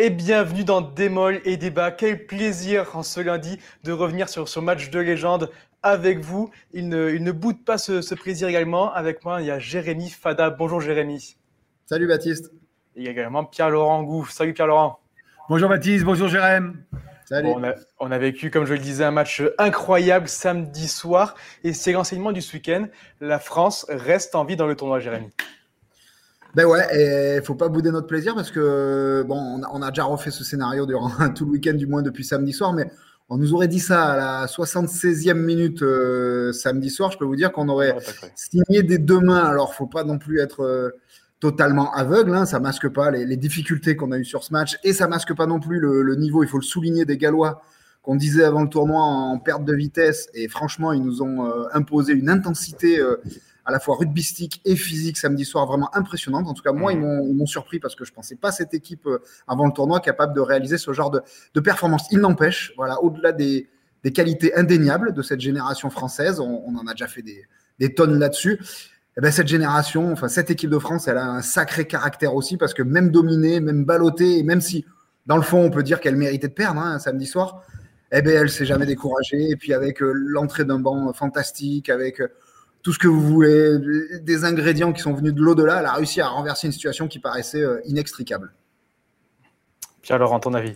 et bienvenue dans Démol et Débat. Quel plaisir en ce lundi de revenir sur ce match de légende avec vous. Il ne, il ne boude pas ce, plaisir également. Avec moi, il y a Jérémy Fada. Bonjour Jérémy. Salut Baptiste. Et également Pierre-Laurent Gouff. Salut Pierre-Laurent. Bonjour Baptiste, bonjour Jérémy. Salut. on, a, on, a, vécu, comme je le disais, un match incroyable samedi soir. Et c'est l'enseignement du ce week-end. La France reste en vie dans le tournoi, Jérémy. Ben ouais, et faut pas bouder notre plaisir parce que bon, on a, déjà refait ce scénario durant tout le week-end, du moins depuis samedi soir, mais on nous aurait dit ça à la 76e minute euh, samedi soir. Je peux vous dire qu'on aurait signé des deux mains. Alors, faut pas non plus être euh, totalement aveugle. Hein, ça masque pas les, difficultés qu'on a eues sur ce match et ça masque pas non plus le, niveau. Il faut le souligner des Gallois qu'on disait avant le tournoi en, perte de vitesse. Et franchement, ils nous ont euh, imposé une intensité à la fois rugbystique et physique samedi soir, vraiment impressionnante. En tout cas, moi, ils m'ont surpris parce que je ne pensais pas cette équipe euh, avant le tournoi capable de réaliser ce genre de, de performance. Il n'empêche, voilà, au-delà des, des, qualités indéniables de cette génération française, on, en a déjà fait des, des tonnes là-dessus. Eh ben, cette génération, enfin cette équipe de France, elle a un sacré caractère aussi parce que même dominée, même ballottée, et même si dans le fond on peut dire qu'elle méritait de perdre hein, samedi soir, eh ben, elle s'est jamais découragée. Et puis avec euh, l'entrée d'un banc fantastique, avec euh, tout ce que vous voulez, des ingrédients qui sont venus de l'au-delà, elle a réussi à renverser une situation qui paraissait euh, inextricable. Pierre-Laurent, ton avis?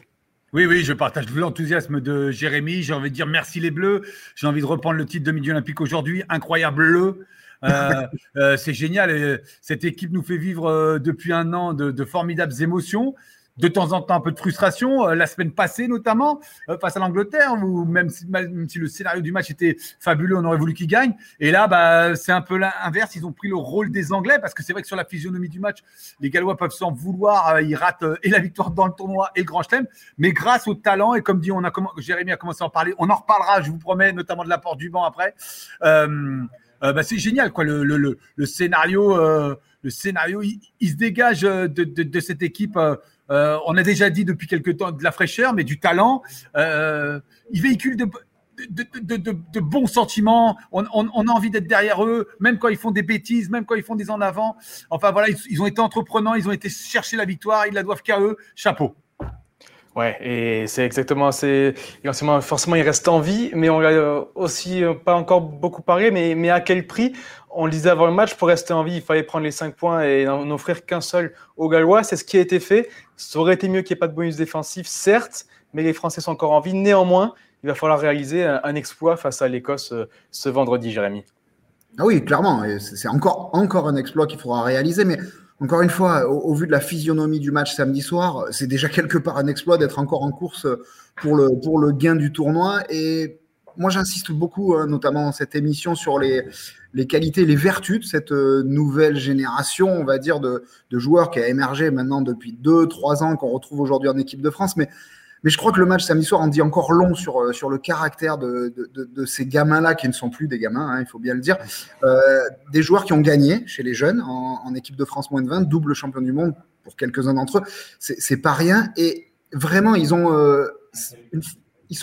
Oui, oui, je partage l'enthousiasme de Jérémy. J'ai envie de dire merci les Bleus. J'ai envie de reprendre le titre de Midi Olympique aujourd'hui. Incroyable bleu. Euh, euh, c'est génial. Cette équipe nous fait vivre depuis un an de formidables émotions de temps en temps un peu de frustration. Euh, la semaine passée, notamment, euh, face à l'Angleterre, où même si, le scénario du match était fabuleux, on aurait voulu qu'ils gagnent. Et là, bah, c'est un peu l'inverse. Ils ont pris le rôle des Anglais, parce que c'est vrai que sur la physionomie du match, les Gallois peuvent s'en vouloir. Euh, ils ratent et la victoire dans le tournoi et le Grand Chelem. Mais grâce au talent, et comme dit, on a Jérémy a commencé à en parler, on en reparlera, je vous promets, notamment de l'apport du banc après. bah, c'est génial, quoi. Le, scénario, le scénario, il, se dégage de cette équipe. Euh, on a déjà dit depuis quelques temps de la fraîcheur, mais du talent. Euh, ils véhiculent de, bons sentiments. On, a envie d'être derrière eux, même quand ils font des bêtises, même quand ils font des en avant. Enfin voilà, ils, ont été entreprenants, ils ont été chercher la victoire, ils la doivent qu'à eux. Chapeau. Ouais, et c'est exactement, c'est forcément il reste en vie, mais on l'a aussi pas encore beaucoup parlé, mais à quel prix on le disait avant le match, pour rester en vie, il fallait prendre les 5 points et n'en offrir qu'un seul aux Gallois. C'est ce qui a été fait. Ça aurait été mieux qu'il n'y ait pas de bonus défensif, certes, mais les Français sont encore en vie. Néanmoins, il va falloir réaliser un, exploit face à l'Écosse euh, ce vendredi, Jérémy. Ah oui, clairement. C'est encore, encore un exploit qu'il faudra réaliser. Mais encore une fois, au, vu de la physionomie du match samedi soir, c'est déjà quelque part un exploit d'être encore en course pour le, pour le gain du tournoi. Et moi, j'insiste beaucoup, hein, notamment dans cette émission, sur les, qualités, les vertus de cette euh, nouvelle génération, on va dire, de, joueurs qui a émergé maintenant depuis deux, trois ans, qu'on retrouve aujourd'hui en équipe de France. Mais, je crois que le match samedi soir en dit encore long sur, euh, le caractère de, ces gamins-là, qui ne sont plus des gamins, hein, il faut bien le dire. Euh, des joueurs qui ont gagné chez les jeunes en, équipe de France moins de 20, double champion du monde pour quelques-uns d'entre eux. C'est pas rien. Et vraiment, ils sont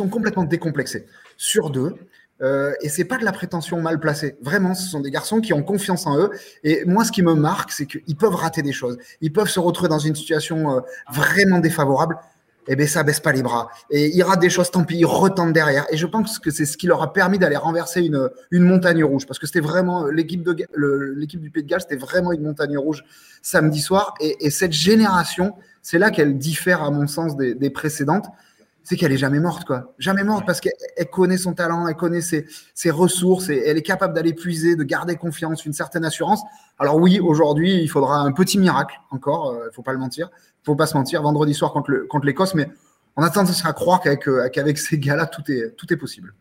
complètement décomplexés sur deux. Euh, et c'est pas de la prétention mal placée. Vraiment, ce sont des garçons qui ont confiance en eux. Et moi, ce qui me marque, c'est qu'ils peuvent rater des choses. Ils peuvent se retrouver dans une situation euh, vraiment défavorable. Et eh bien, ça baisse pas les bras. Et ils ratent des choses, tant pis, ils retentent derrière. Et je pense que c'est ce qui leur a permis d'aller renverser une, montagne rouge. Parce que c'était vraiment l'équipe de l'équipe du Pays de Galles, c'était vraiment une montagne rouge samedi soir. Et, et cette génération, c'est là qu'elle diffère, à mon sens, des précédentes c'est qu'elle est jamais morte, quoi. Jamais morte parce qu'elle connaît son talent, elle connaît ses, ressources et elle est capable d'aller puiser, de garder confiance, une certaine assurance. Alors oui, aujourd'hui, il faudra un petit miracle encore, il euh, faut pas le mentir, faut pas se mentir, vendredi soir contre l'Écosse, mais on a tendance à croire euh, qu'avec ces gars-là, tout est, tout est possible.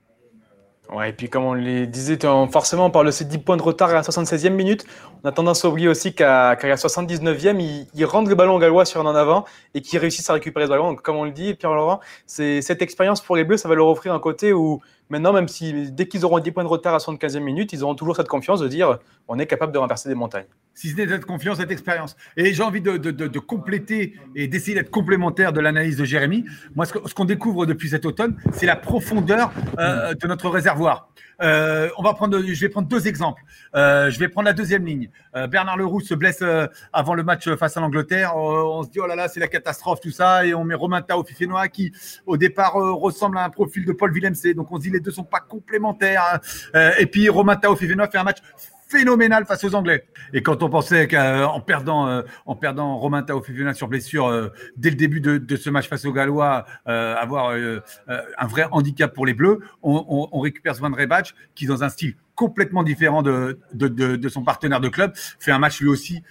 Ouais, et puis comme on les disait, forcément on parle de ces 10 points de retard à la 76e minute. On a tendance à oublier aussi qu'à la 79e, ils, ils, rendent le ballon gallois sur un en avant et qu'ils réussissent à récupérer ce ballon. Donc comme on le dit, Pierre-Laurent, cette expérience pour les Bleus, ça va leur offrir un côté où maintenant, même si dès qu'ils auront 10 points de retard à la 75e minute, ils auront toujours cette confiance de dire on est capable de renverser des montagnes. Si ce n'est cette confiance, cette expérience. Et j'ai envie de, compléter et d'essayer d'être complémentaire de l'analyse de Jérémy. Moi, ce qu'on découvre depuis cet automne, c'est la profondeur euh, de notre réservoir. Euh, on va prendre, je vais prendre deux exemples. Euh, je vais prendre la deuxième ligne. Bernard Leroux se blesse avant le match face à l'Angleterre. on se dit oh là là, c'est la catastrophe tout ça, et on met Romain Tao Fifenois qui au départ ressemble à un profil de Paul Villemc. Donc on se dit les deux sont pas complémentaires. et puis Romain Tao Fifenois fait un match phénoménal face aux Anglais. Et quand on pensait qu'en perdant, euh, en perdant Romain Taofifuna sur blessure euh, dès le début de, ce match face aux Gallois, euh, avoir un vrai handicap pour les Bleus, on, récupère Svan Rebac qui, dans un style complètement différent de, de, son partenaire de club, fait un match lui aussi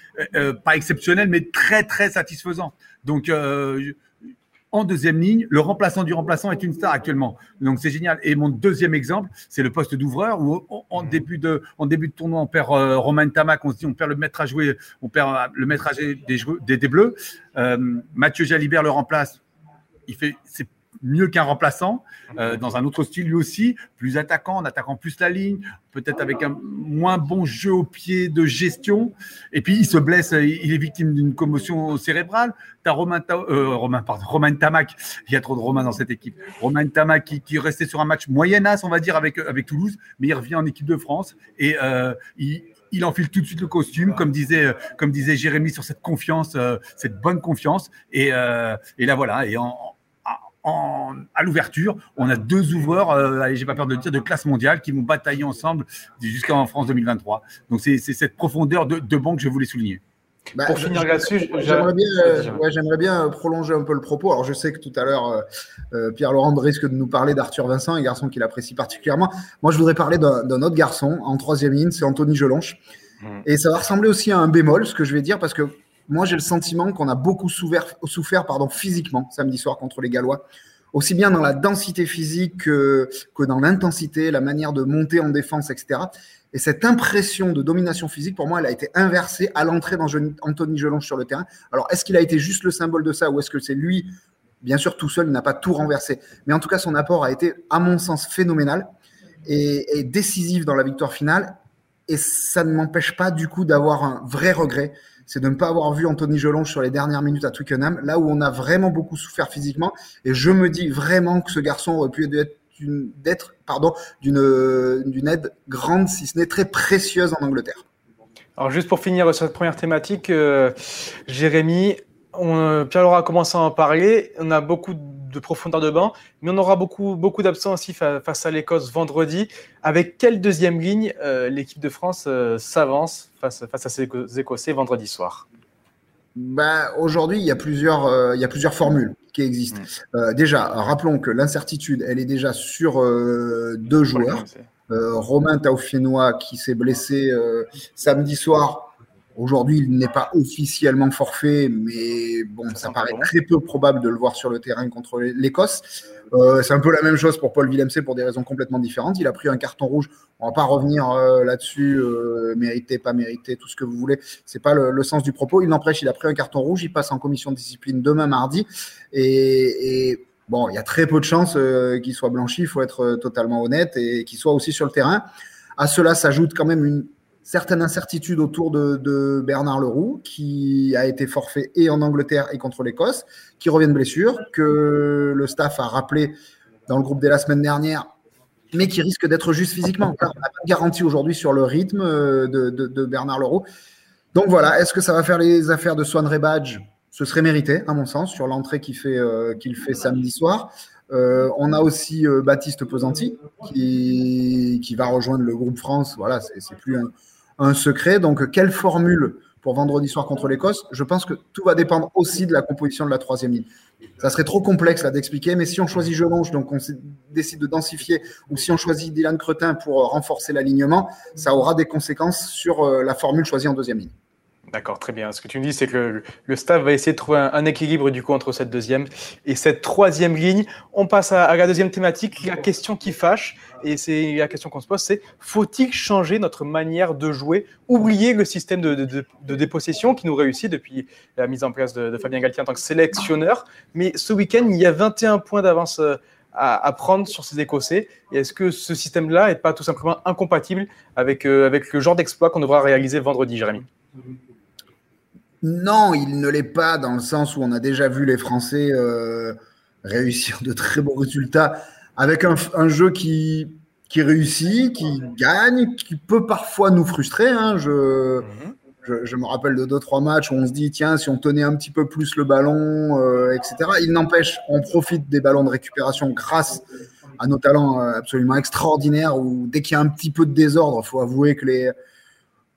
pas exceptionnel, mais très très satisfaisant. Donc en deuxième ligne. Le remplaçant du remplaçant est une star actuellement. Donc c'est génial. Et mon deuxième exemple, c'est le poste d'ouvreur où en mmh. début de, en début de tournoi, on perd euh, Romain Tamac, on se dit on perd le maître à jouer, on perd euh, le maître à jouer des, des, Bleus. Euh, Mathieu Jalibert le remplace. Il fait, c'est mieux qu'un remplaçant, euh, dans un autre style lui aussi, plus attaquant, en attaquant plus la ligne, peut-être avec un moins bon jeu au pied de gestion. Et puis il se blesse, il est victime d'une commotion cérébrale. Tu as Romain, euh, Romain, pardon, Romain Tamac, il y a trop de Romain dans cette équipe. Romain Tamac qui, qui restait sur un match moyen-as, on va dire, avec, avec Toulouse, mais il revient en équipe de France et euh, il, il enfile tout de suite le costume, comme disait, comme disait Jérémy sur cette confiance, euh, cette bonne confiance. Et, euh, et là voilà. Et en, à l'ouverture, on a deux ouvreurs, euh, allez, j'ai pas peur de le dire, de classe mondiale qui vont batailler ensemble jusqu'en France 2023. Donc c'est cette profondeur de, de banque que je voulais souligner. Bah, Pour finir là-dessus, j'aimerais bien, euh, bien, euh, prolonger un peu le propos. Alors, je sais que tout à l'heure, Pierre-Laurent risque de nous parler d'Arthur Vincent, un garçon qu'il apprécie particulièrement. Moi, je voudrais parler d'un autre garçon en troisième ligne, c'est Anthony Gelonche. Mmh. Et ça va ressembler aussi à un bémol, ce que je vais dire, parce que moi, j'ai le sentiment qu'on a beaucoup souffert, physiquement samedi soir contre les Gallois, aussi bien dans la densité physique que, dans l'intensité, la manière de monter en défense, etc. Et cette impression de domination physique, pour moi, elle a été inversée à l'entrée d'Anthony Gelonge sur le terrain. Alors, est-ce qu'il a été juste le symbole de ça ou est-ce que c'est lui, bien sûr, tout seul, il n'a pas tout renversé Mais en tout cas, son apport a été, à mon sens, phénoménal et décisif dans la victoire finale. Et ça ne m'empêche pas, du coup, d'avoir un vrai regret c'est de ne pas avoir vu Anthony Gelonge sur les dernières minutes à Twickenham, là où on a vraiment beaucoup souffert physiquement. Et je me dis vraiment que ce garçon aurait pu être d'être pardon d'une d'une aide grande si ce n'est très précieuse en Angleterre. Alors juste pour finir sur cette première thématique, euh, Jérémy, on, Pierre Laura a commencé à en parler. On a beaucoup profondeur de banc, mais on aura beaucoup, beaucoup d'absents aussi face à l'Écosse vendredi. Avec quelle deuxième ligne euh, l'équipe de France euh, s'avance face, face à ces Écossais vendredi soir? Bah, Aujourd'hui, il, y a plusieurs, euh, il y a plusieurs formules qui existent. Mm. déjà, rappelons que l'incertitude, elle est déjà sur deux joueurs. Romain Taufinois qui s'est blessé samedi soir Aujourd'hui, il n'est pas officiellement forfait, mais bon, ça paraît très peu probable de le voir sur le terrain contre l'Écosse. Euh, c'est un peu la même chose pour Paul Villemc pour des raisons complètement différentes. Il a pris un carton rouge. On va pas revenir euh, là-dessus, euh, mérité, pas mérité, tout ce que vous voulez. C'est pas le, sens du propos. Il n'empêche, il a pris un carton rouge. Il passe en commission de discipline demain mardi. Et, et bon, il y a très peu de chances qu'il soit blanchi. Il faut être totalement honnête et qu'il soit aussi sur le terrain. À cela s'ajoute quand même une certaines incertitudes autour de, Bernard Leroux, qui a été forfait et en Angleterre et contre l'Écosse, qui revient de blessure, que le staff a rappelé dans le groupe dès la semaine dernière, mais qui risque d'être juste physiquement. on n'a pas de garantie aujourd'hui sur le rythme euh, de, Bernard Leroux. Donc voilà, est-ce que ça va faire les affaires de Swan Rebadge Ce serait mérité, à mon sens, sur l'entrée qu'il fait, euh, samedi soir. Euh, on a aussi Baptiste Pesanti qui, va rejoindre le groupe France. Voilà, c'est plus un secret. Donc, quelle formule pour vendredi soir contre l'Écosse? Je pense que tout va dépendre aussi de la composition de la troisième ligne. Ça serait trop complexe là d'expliquer, mais si on choisit Jelonge, donc on décide de densifier, ou si on choisit Dylan Cretin pour euh, renforcer l'alignement, ça aura des conséquences sur euh, la formule choisie en deuxième ligne. D'accord, très bien. Ce que tu me dis, c'est que le, staff va essayer de trouver un, équilibre du coup entre cette deuxième et cette troisième ligne. On passe à, la deuxième thématique, la question qui fâche, et c'est la question qu'on se pose, c'est faut-il changer notre manière de jouer, oublier le système de, dépossession qui nous réussit depuis la mise en place de, Fabien Galtier en tant que sélectionneur? Mais ce week-end, il y a 21 points d'avance euh, à, prendre sur ces Écossais. Et est-ce que ce système-là n'est pas tout simplement incompatible avec, euh, avec le genre d'exploit qu'on devra réaliser vendredi, Jérémy? Non, il ne l'est pas dans le sens où on a déjà vu les Français euh, réussir de très bons résultats avec un, jeu qui, qui réussit, qui gagne, qui peut parfois nous frustrer. Hein. Je, mhm. je, me rappelle de deux, trois matchs où on se dit, tiens, si on tenait un petit peu plus le ballon, euh, etc. Il n'empêche, on profite des ballons de récupération grâce à nos talents euh, absolument extraordinaires où dès qu'il y a un petit peu de désordre, il faut avouer que les,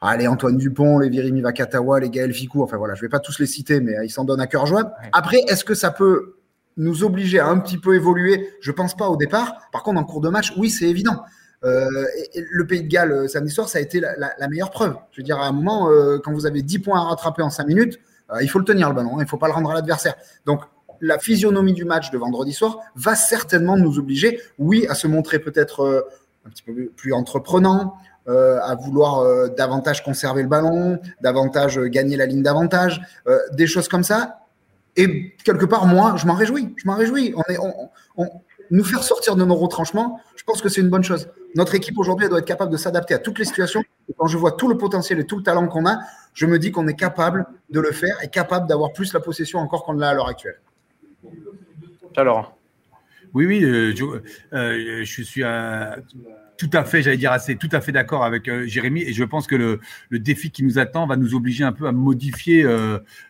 ah, les Antoine Dupont, les Virimi Vakatawa, les Gaël Ficou, enfin voilà, je ne vais pas tous les citer, mais ils s'en donnent à cœur joie. Après, est-ce que ça peut nous obliger à un petit peu évoluer? Je ne pense pas au départ. Par contre, en cours de match, oui, c'est évident. Euh, le Pays de Galles euh, samedi soir, ça a été la, meilleure preuve. Je veux dire, à un moment, quand vous avez 10 points à rattraper en 5 minutes, il faut le tenir le ballon, hein, il ne faut pas le rendre à l'adversaire. Donc, la physionomie du match de vendredi soir va certainement nous obliger, oui, à se montrer peut-être euh, un petit peu plus entreprenant, euh, à vouloir euh, davantage conserver le ballon, davantage gagner la ligne d'avantage, des choses comme ça. Et quelque part, moi, je m'en réjouis. Je m'en réjouis. On est, on, nous faire sortir de nos retranchements, je pense que c'est une bonne chose. Notre équipe aujourd'hui, elle doit être capable de s'adapter à toutes les situations. Et quand je vois tout le potentiel et tout le talent qu'on a, je me dis qu'on est capable de le faire et capable d'avoir plus la possession encore qu'on l'a à l'heure actuelle. Alors. Oui, oui, euh, euh, je, suis tout à fait, j'allais dire assez, tout à fait d'accord avec euh, Jérémy, et je pense que le, défi qui nous attend va nous obliger un peu à modifier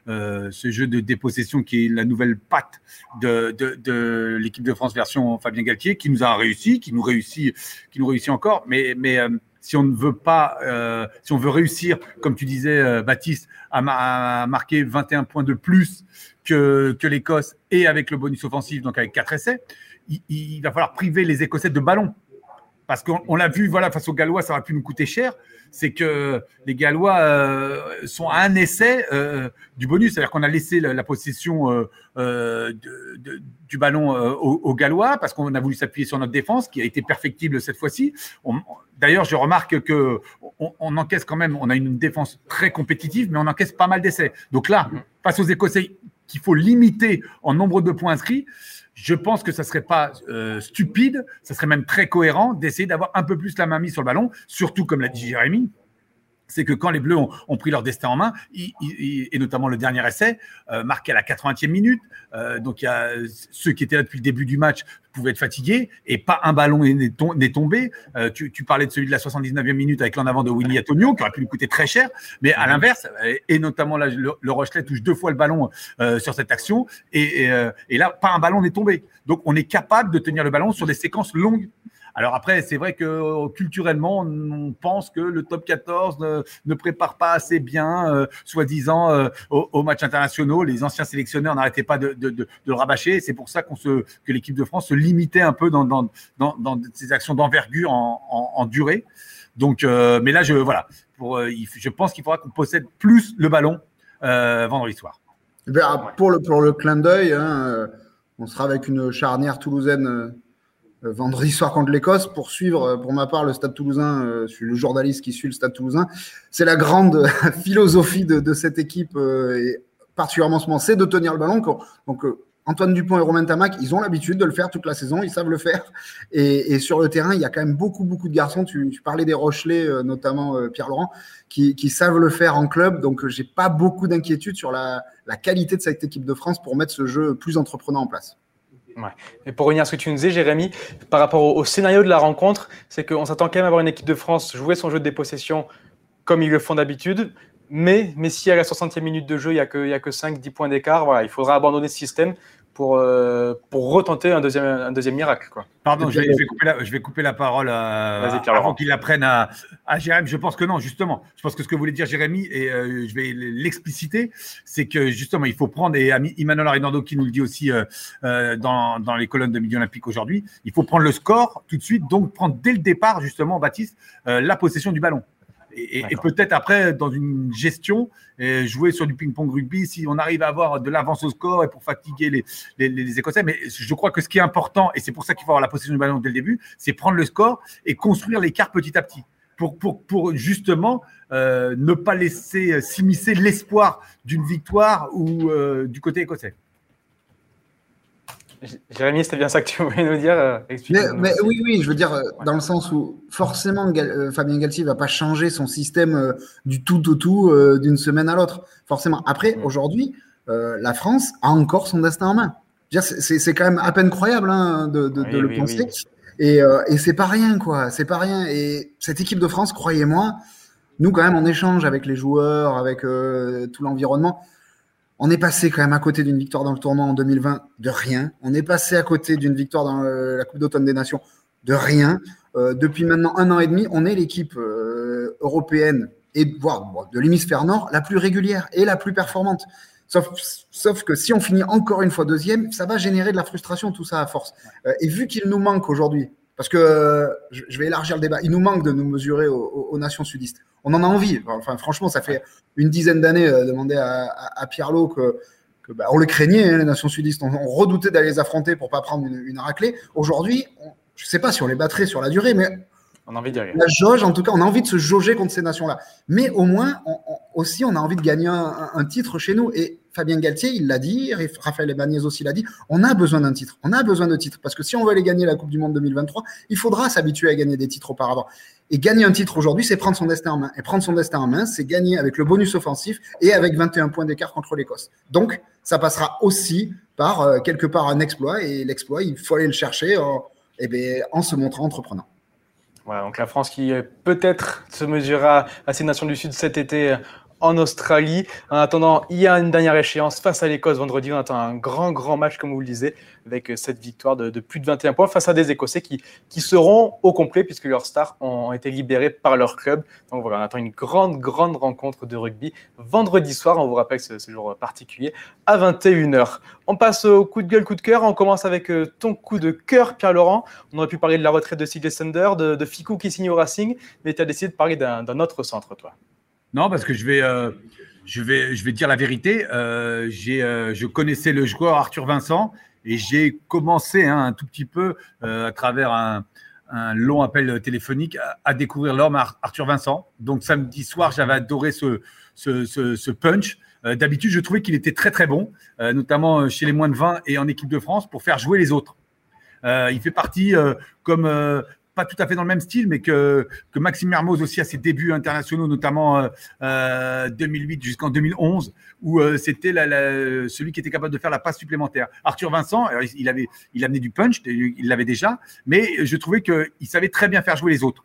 ce jeu de dépossession qui est la nouvelle patte de, l'équipe de France version Fabien Galtier, qui nous a réussi, qui nous réussit, qui nous réussit encore, mais, mais si on ne veut pas, si on veut réussir, comme tu disais, Baptiste, à, marquer 21 points de plus que, que l'Écosse et avec le bonus offensif, donc avec quatre essais, il, va falloir priver les Écossais de ballon. Parce qu'on l'a vu, voilà, face aux Gallois, ça aurait pu nous coûter cher. C'est que les Gallois euh, sont à un essai euh, du bonus, c'est-à-dire qu'on a laissé la, possession euh, du ballon aux, Gallois parce qu'on a voulu s'appuyer sur notre défense, qui a été perfectible cette fois-ci. D'ailleurs, je remarque que on, on, encaisse quand même, on a une défense très compétitive, mais on encaisse pas mal d'essais. Donc là, face aux Écossais, qu'il faut limiter en nombre de points inscrits, je pense que ça serait pas euh, stupide, ça serait même très cohérent d'essayer d'avoir un peu plus la main mise sur le ballon, surtout comme l'a dit Jérémy, c'est que quand les Bleus ont, pris leur destin en main, et notamment le dernier essai, euh, marqué à la 80e minute, euh, donc ceux qui étaient là depuis le début du match pouvaient être fatigués et pas un ballon n'est tombé. Euh, tu, parlais de celui de la 79e minute avec l'en avant de Willy Antonio qui aurait pu lui coûter très cher, mais à l'inverse, et notamment le, Rochelet touche deux fois le ballon sur cette action et là, pas un ballon n'est tombé. Donc on est capable de tenir le ballon sur des séquences longues alors après, c'est vrai que euh, culturellement, on pense que le top 14 ne, prépare pas assez bien, euh, soi-disant, euh, aux, matchs internationaux. Les anciens sélectionneurs n'arrêtaient pas de, rabâcher. C'est pour ça se, que l'équipe de France se limitait un peu dans, ces actions d'envergure en, durée. Donc, mais là, je, voilà, je pense qu'il faudra qu'on possède plus le ballon vendredi soir. Eh pour, le, pour le clin d'œil, hein, on sera avec une charnière toulousaine euh, vendredi soir contre l'Écosse pour suivre, euh, pour ma part, le Stade toulousain. Euh, je suis le journaliste qui suit le Stade toulousain. C'est la grande philosophie de, cette équipe, et particulièrement ce moment, c'est de tenir le ballon. Donc, Antoine Dupont et Romain Tamac, ils ont l'habitude de le faire toute la saison, ils savent le faire. Et, sur le terrain, il y a quand même beaucoup, beaucoup de garçons. Tu, parlais des Rochelais, notamment Pierre-Laurent, qui, savent le faire en club. Donc, j'ai pas beaucoup d'inquiétude sur la qualité de cette équipe de France pour mettre ce jeu plus entreprenant en place. Ouais. Et pour revenir à ce que tu nous disais, Jérémy, par rapport au, scénario de la rencontre, c'est qu'on s'attend quand même à avoir une équipe de France jouer son jeu de dépossession comme ils le font d'habitude. Mais, mais si à la 60e minute de jeu, il n'y a que, que 5-10 points d'écart, voilà, il faudra abandonner ce système pour, euh, pour retenter un deuxième, un deuxième miracle. Quoi. Pardon, je vais, couper la, je vais, couper la, parole à, avant qu'il apprenne à, à Jérémy. Je pense que non, justement. Je pense que ce que voulait dire Jérémy, et euh, je vais l'expliciter, c'est que justement, il faut prendre, et Emmanuel Arinando qui nous le dit aussi euh, dans, dans, les colonnes de Midi Olympique aujourd'hui, il faut prendre le score tout de suite, donc prendre dès le départ, justement, Baptiste, la possession du ballon. Et, peut-être après, dans une gestion, jouer sur du ping-pong rugby, si on arrive à avoir de l'avance au score et pour fatiguer les, les, Écossais. Mais je crois que ce qui est important, et c'est pour ça qu'il faut avoir la possession du ballon dès le début, c'est prendre le score et construire l'écart petit à petit. Pour, pour, pour justement euh, ne pas laisser s'immiscer l'espoir d'une victoire ou euh, du côté écossais. Jérémy, c'était bien ça que tu voulais nous dire euh, mais, Oui, oui, je veux dire, euh, dans le sens où forcément Fabien Galtier ne va pas changer son système du tout au tout d'une semaine à l'autre. Forcément. Après, mm. aujourd'hui, la France a encore son destin en main. C'est quand même à peine croyable hein, de, le penser. Et, et c'est pas rien, quoi. C'est pas rien. Et cette équipe de France, croyez-moi, nous, quand même, on échange avec les joueurs, avec tout l'environnement on est passé quand même à côté d'une victoire dans le tournoi en 2020 de rien. On est passé à côté d'une victoire dans euh, la Coupe d'automne des Nations de rien. Euh, depuis maintenant un an et demi, on est l'équipe euh, européenne et voire de l'hémisphère nord la plus régulière et la plus performante. Sauf, sauf, que si on finit encore une fois deuxième, ça va générer de la frustration, tout ça à force. et vu qu'il nous manque aujourd'hui, parce que je vais élargir le débat, il nous manque de nous mesurer aux nations sudistes on en a envie. Enfin, franchement, ça fait une dizaine d'années euh, demander à, à, Pierlot que, bah, on le craignait, hein, les nations sudistes. On, redoutait d'aller les affronter pour pas prendre une, raclée. Aujourd'hui, je ne sais pas si on les battrait sur la durée, mais on a envie d'y aller. La jauge, en tout cas, on a envie de se jauger contre ces nations-là. Mais au moins, aussi, on a envie de gagner un, titre chez nous. Et Fabien Galtier, il l'a dit, Raphaël Ebanez aussi l'a dit, on a besoin d'un titre. On a besoin de titres. Parce que si on veut aller gagner la Coupe du Monde 2023, il faudra s'habituer à gagner des titres auparavant. Et gagner un titre aujourd'hui, c'est prendre son destin en main. Et prendre son destin en main, c'est gagner avec le bonus offensif et avec 21 points d'écart contre l'Écosse. Donc, ça passera aussi par euh, quelque part un exploit. Et l'exploit, il faut aller le chercher eh ben, en se montrant entreprenant. Voilà, donc la France qui euh, peut-être se mesurera à ces nations du Sud cet été en Australie. En attendant, il y a une dernière échéance face à l'Écosse vendredi. On attend un grand, grand match, comme vous le disiez, avec euh, cette victoire de, plus de 21 points face à des Écossais qui, seront au complet puisque leurs stars ont été libérés par leur club. Donc voilà, on attend une grande, grande rencontre de rugby vendredi soir. On vous rappelle c'est ce jour particulier à 21h. On passe au coup de gueule, coup de cœur. On commence avec euh, ton coup de cœur, Pierre-Laurent. On aurait pu parler de la retraite de Sidney Sender, de, de qui signe au Racing, mais tu as décidé de parler d'un autre centre, toi. Non, parce que je vais, euh, je vais, je vais dire la vérité. Euh, euh, je connaissais le joueur Arthur Vincent et j'ai commencé hein, un tout petit peu à travers un, long appel téléphonique à, découvrir l'homme Arthur Vincent. Donc samedi soir, j'avais adoré ce, ce, punch. D'habitude, je trouvais qu'il était très très bon, notamment chez les moins de 20 et en équipe de France pour faire jouer les autres. il fait partie, comme pas tout à fait dans le même style, mais que, Maxime Mermoz aussi a ses débuts internationaux, notamment euh, 2008 euh, jusqu'en 2011, où euh, c'était celui qui était capable de faire la passe supplémentaire. Arthur Vincent, il avait, il amenait du punch, il l'avait déjà, mais je trouvais qu'il savait très bien faire jouer les autres.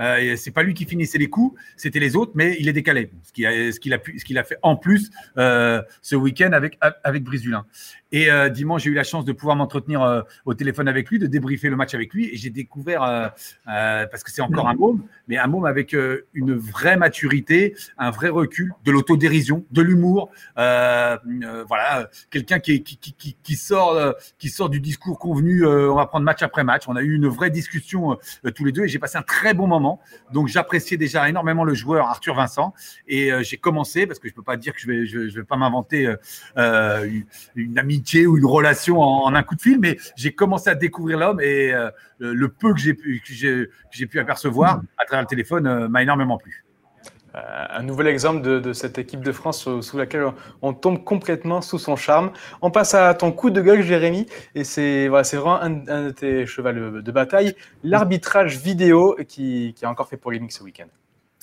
Euh, c'est pas lui qui finissait les coups, c'était les autres, mais il les décalait. Ce qu'il a, fait en plus euh, ce week-end avec avec Brisulin. Et euh, dimanche, j'ai eu la chance de pouvoir m'entretenir euh, au téléphone avec lui, de débriefer le match avec lui. Et j'ai découvert, euh, parce que c'est encore un môme, mais un môme avec une vraie maturité, un vrai recul, de l'autodérision, de l'humour. voilà, quelqu'un qui, qui, qui, qui, sort, qui sort du discours convenu. on va prendre match après match. On a eu une vraie discussion tous les deux et j'ai passé un très bon moment. Donc j'appréciais déjà énormément le joueur Arthur Vincent. Et j'ai commencé, parce que je peux pas dire que je vais, je, je vais pas m'inventer une, une amie ou une relation en, un coup de fil, mais j'ai commencé à découvrir l'homme et euh, le peu que j'ai pu, j'ai pu apercevoir à travers le téléphone euh, m'a énormément plu. Euh, un nouvel exemple de, cette équipe de France sous, laquelle on tombe complètement sous son charme. On passe à ton coup de gueule, Jérémy, et c'est voilà, vraiment un, de tes chevals de bataille, l'arbitrage vidéo qui, qui, a encore fait polémique ce week-end.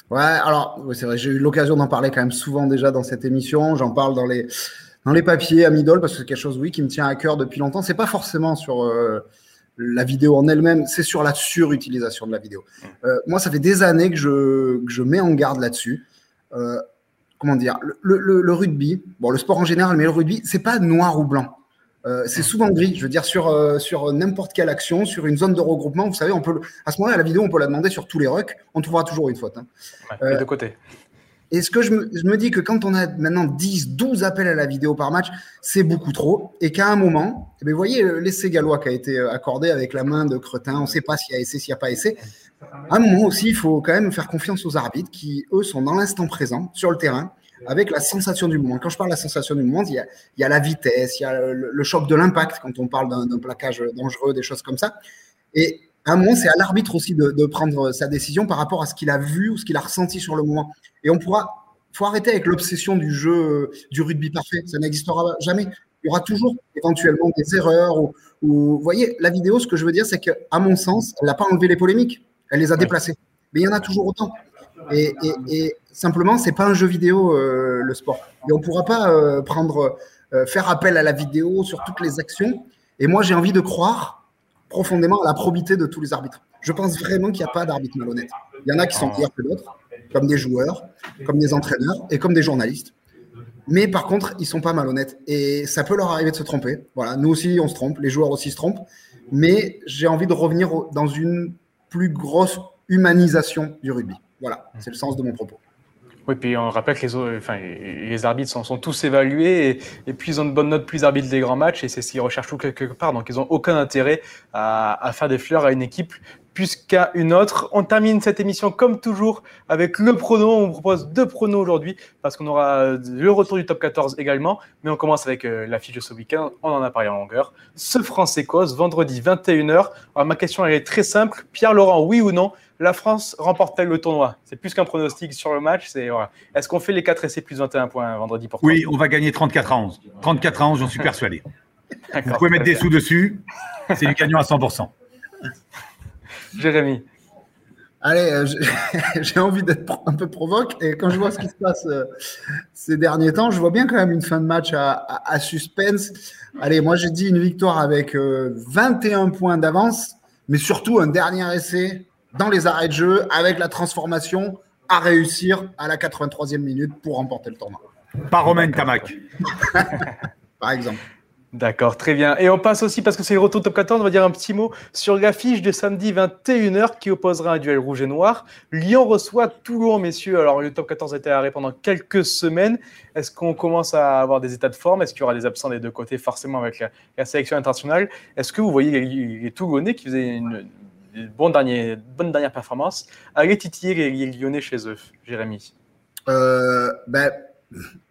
Ouais, alors c'est vrai, j'ai eu l'occasion d'en parler quand même souvent déjà dans cette émission. J'en parle dans les dans les papiers à Midol parce que c'est quelque chose, oui, qui me tient à cœur depuis longtemps. C'est pas forcément sur euh, la vidéo en elle-même, c'est sur la surutilisation de la vidéo. Euh, moi, ça fait des années que je, que je mets en garde là-dessus. Euh, comment dire le, le, le, rugby, bon, le sport en général, mais le rugby, c'est pas noir ou blanc. c'est souvent gris. Je veux dire, sur, sur n'importe quelle action, sur une zone de regroupement, vous savez, on peut, à ce moment-là, la vidéo, on peut la demander sur tous les rucks. On trouvera toujours une faute. Hein. Ouais, de côté. Et ce que je me, dis que quand on a maintenant 10, 12 appels à la vidéo par match, c'est beaucoup trop. Et qu'à un moment, eh vous voyez l'essai gallois qui a été euh, accordé avec la main de Cretin, on ne sait pas s'il y a essai, s'il n'y a pas essai. À un moment aussi, il faut quand même faire confiance aux arbitres qui, eux, sont dans l'instant présent, sur le terrain, avec la sensation du moment. Quand je parle de la sensation du moment, il y a, la vitesse, il y a le, choc de l'impact quand on parle d'un plaquage dangereux, des choses comme ça. Et à un moment, c'est à l'arbitre aussi de, de, prendre sa décision par rapport à ce qu'il a vu ou ce qu'il a ressenti sur le moment. Et on pourra, faut arrêter avec l'obsession du jeu du rugby parfait. Ça n'existera jamais. il y aura toujours éventuellement des erreurs. Ou, vous voyez, la vidéo, ce que je veux dire, c'est qu'à mon sens, elle n'a pas enlevé les polémiques, elle les a déplacées. Mais il y en a toujours autant. Et, et, et simplement, c'est pas un jeu vidéo, euh, le sport. Et on ne pourra pas euh, prendre, euh, faire appel à la vidéo sur toutes les actions. Et moi, j'ai envie de croire profondément à la probité de tous les arbitres. Je pense vraiment qu'il n'y a pas d'arbitre malhonnête. Il y en a qui sont pires que d'autres, comme des joueurs, comme des entraîneurs et comme des journalistes. Mais par contre, ils sont pas malhonnêtes. Et ça peut leur arriver de se tromper. Voilà, nous aussi, on se trompe, les joueurs aussi se trompent. Mais j'ai envie de revenir dans une plus grosse humanisation du rugby. Voilà, c'est le sens de mon propos. Oui, puis on rappelle que les, enfin, les arbitres sont, tous évalués et, puis ils ont une bonne note plus arbitres des grands matchs et c'est ce qu'ils recherchent tout quelque part. Donc ils n'ont aucun intérêt à, faire des fleurs à une équipe plus qu'à une autre. On termine cette émission comme toujours avec le prono. On vous propose deux pronos aujourd'hui parce qu'on aura le retour du top 14 également. Mais on commence avec euh, l'affiche de ce week-end. On en a parlé en longueur. Ce France-Écosse, vendredi 21h. Alors, ma question elle est très simple. Pierre-Laurent, oui ou non la France remporte-t-elle le tournoi? C'est plus qu'un pronostic sur le match. C'est voilà. Est-ce qu'on fait les 4 essais plus 21 points vendredi pour Oui, on va gagner 34 à 11. 34 à 11, j'en suis persuadé. Vous pouvez mettre des sous dessus. C'est du gagnant à 100%. Jérémy. Allez, euh, j'ai envie d'être un peu provoque. Et quand je vois ce qui se passe euh, ces derniers temps, je vois bien quand même une fin de match à, à, à suspense. Allez, moi j'ai dit une victoire avec euh, 21 points d'avance, mais surtout un dernier essai dans les arrêts de jeu avec la transformation à réussir à la 83e minute pour remporter le tournoi. Par Romain Tamac. Par exemple. D'accord, très bien. Et on passe aussi, parce que c'est le retour top 14, on va dire un petit mot sur l'affiche de samedi 21h qui opposera un duel rouge et noir. Lyon reçoit Toulon, messieurs. Alors, le top 14 était arrêté pendant quelques semaines. Est-ce qu'on commence à avoir des états de forme? Est-ce qu'il y aura des absents des deux côtés, forcément, avec la, sélection internationale? Est-ce que vous voyez les, les Toulonnais qui faisaient une, une bonne, dernière, bonne dernière performance? Aller titiller les, les Lyonnais chez eux, Jérémy euh, ben,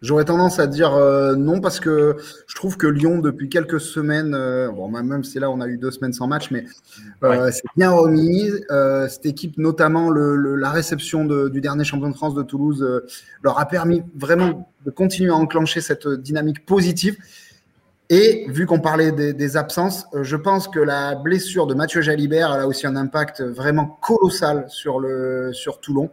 J'aurais tendance à dire euh, non parce que je trouve que Lyon depuis quelques semaines, euh, bon même si là on a eu deux semaines sans match, mais euh, ouais. c'est bien remis. Cette équipe, notamment le, le, la réception de, du dernier champion de France de Toulouse, leur a permis vraiment de continuer à enclencher cette dynamique positive. Et vu qu'on parlait des, des, absences, je pense que la blessure de Mathieu Jalibert elle a aussi un impact vraiment colossal sur, le, sur Toulon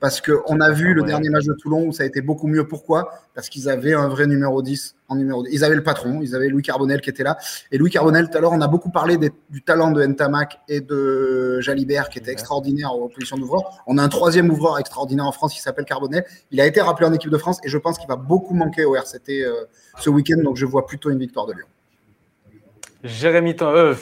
parce qu'on a vu le dernier match de Toulon où ça a été beaucoup mieux. Pourquoi? Parce qu'ils avaient un vrai numéro 10 en numéro 10. Ils avaient le patron, ils avaient Louis Carbonel qui était là. Et Louis Carbonel, tout à l'heure, on a beaucoup parlé des, du talent de Ntamak et de Jalibert qui était extraordinaire en position d'ouvreur. On a un troisième ouvreur extraordinaire en France qui s'appelle Carbonel. Il a été rappelé en équipe de France et je pense qu'il va beaucoup manquer au RCT euh, ce week-end. Donc je vois plutôt une victoire de Lyon. Jérémy euh,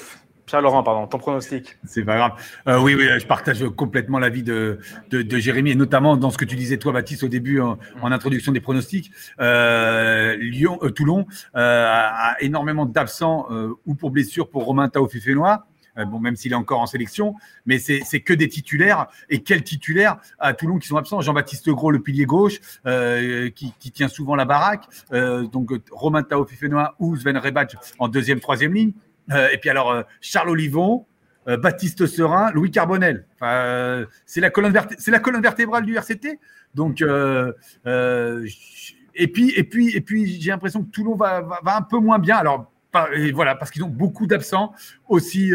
Pierre-Laurent, pardon, ton pronostic. C'est pas grave. Euh, oui, oui, je partage complètement l'avis de, de, de, Jérémy, et notamment dans ce que tu disais, toi, Baptiste, au début, en, introduction des pronostics. Euh, Lyon, euh, Toulon euh, a, énormément d'absents ou pour blessure pour Romain Taofifénois. Bon, même s'il est encore en sélection, mais c'est que des titulaires. Et quels titulaires à Toulon qui sont absents? Jean-Baptiste Gros, le pilier gauche, qui, qui, tient souvent la baraque. donc Romain Taofifénois ou Sven Rebac en deuxième, troisième ligne. Euh, et puis alors, euh, Charles Olivon, euh, Baptiste Serin, Louis Carbonel. C'est la, colonne vertébrale du RCT. Donc, et puis, et puis, et puis j'ai l'impression que Toulon va, un peu moins bien. Alors, voilà, parce qu'ils ont beaucoup d'absents aussi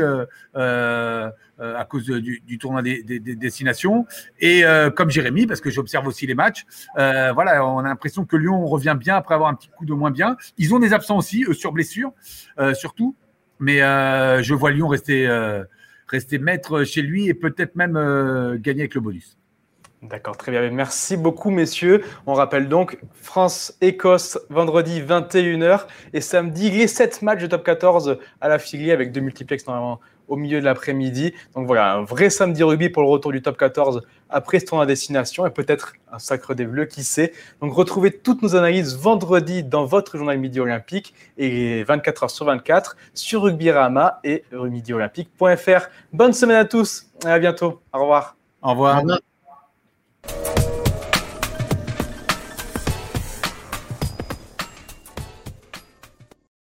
à cause du, tournoi des, des, des, destinations. Et comme Jérémy, parce que j'observe aussi les matchs, voilà, on a l'impression que Lyon revient bien après avoir un petit coup de moins bien. Ils ont des absents aussi, eux, sur blessure, surtout. Mais euh, je vois Lyon rester, euh, rester maître chez lui et peut-être même euh, gagner avec le bonus. D'accord, très bien. Merci beaucoup, messieurs. On rappelle donc France-Écosse, vendredi 21h et samedi, les 7 matchs de top 14 à la filière avec deux multiplex normalement au milieu de l'après-midi. Donc voilà, un vrai samedi rugby pour le retour du top 14 après ce tournoi à destination et peut-être un sacre des Bleus, qui sait. Donc retrouvez toutes nos analyses vendredi dans votre journal Midi Olympique et 24 heures sur 24 sur Rugbyrama et rumidiolympique.fr. Bonne semaine à tous et à bientôt. Au revoir. Au revoir. Au revoir.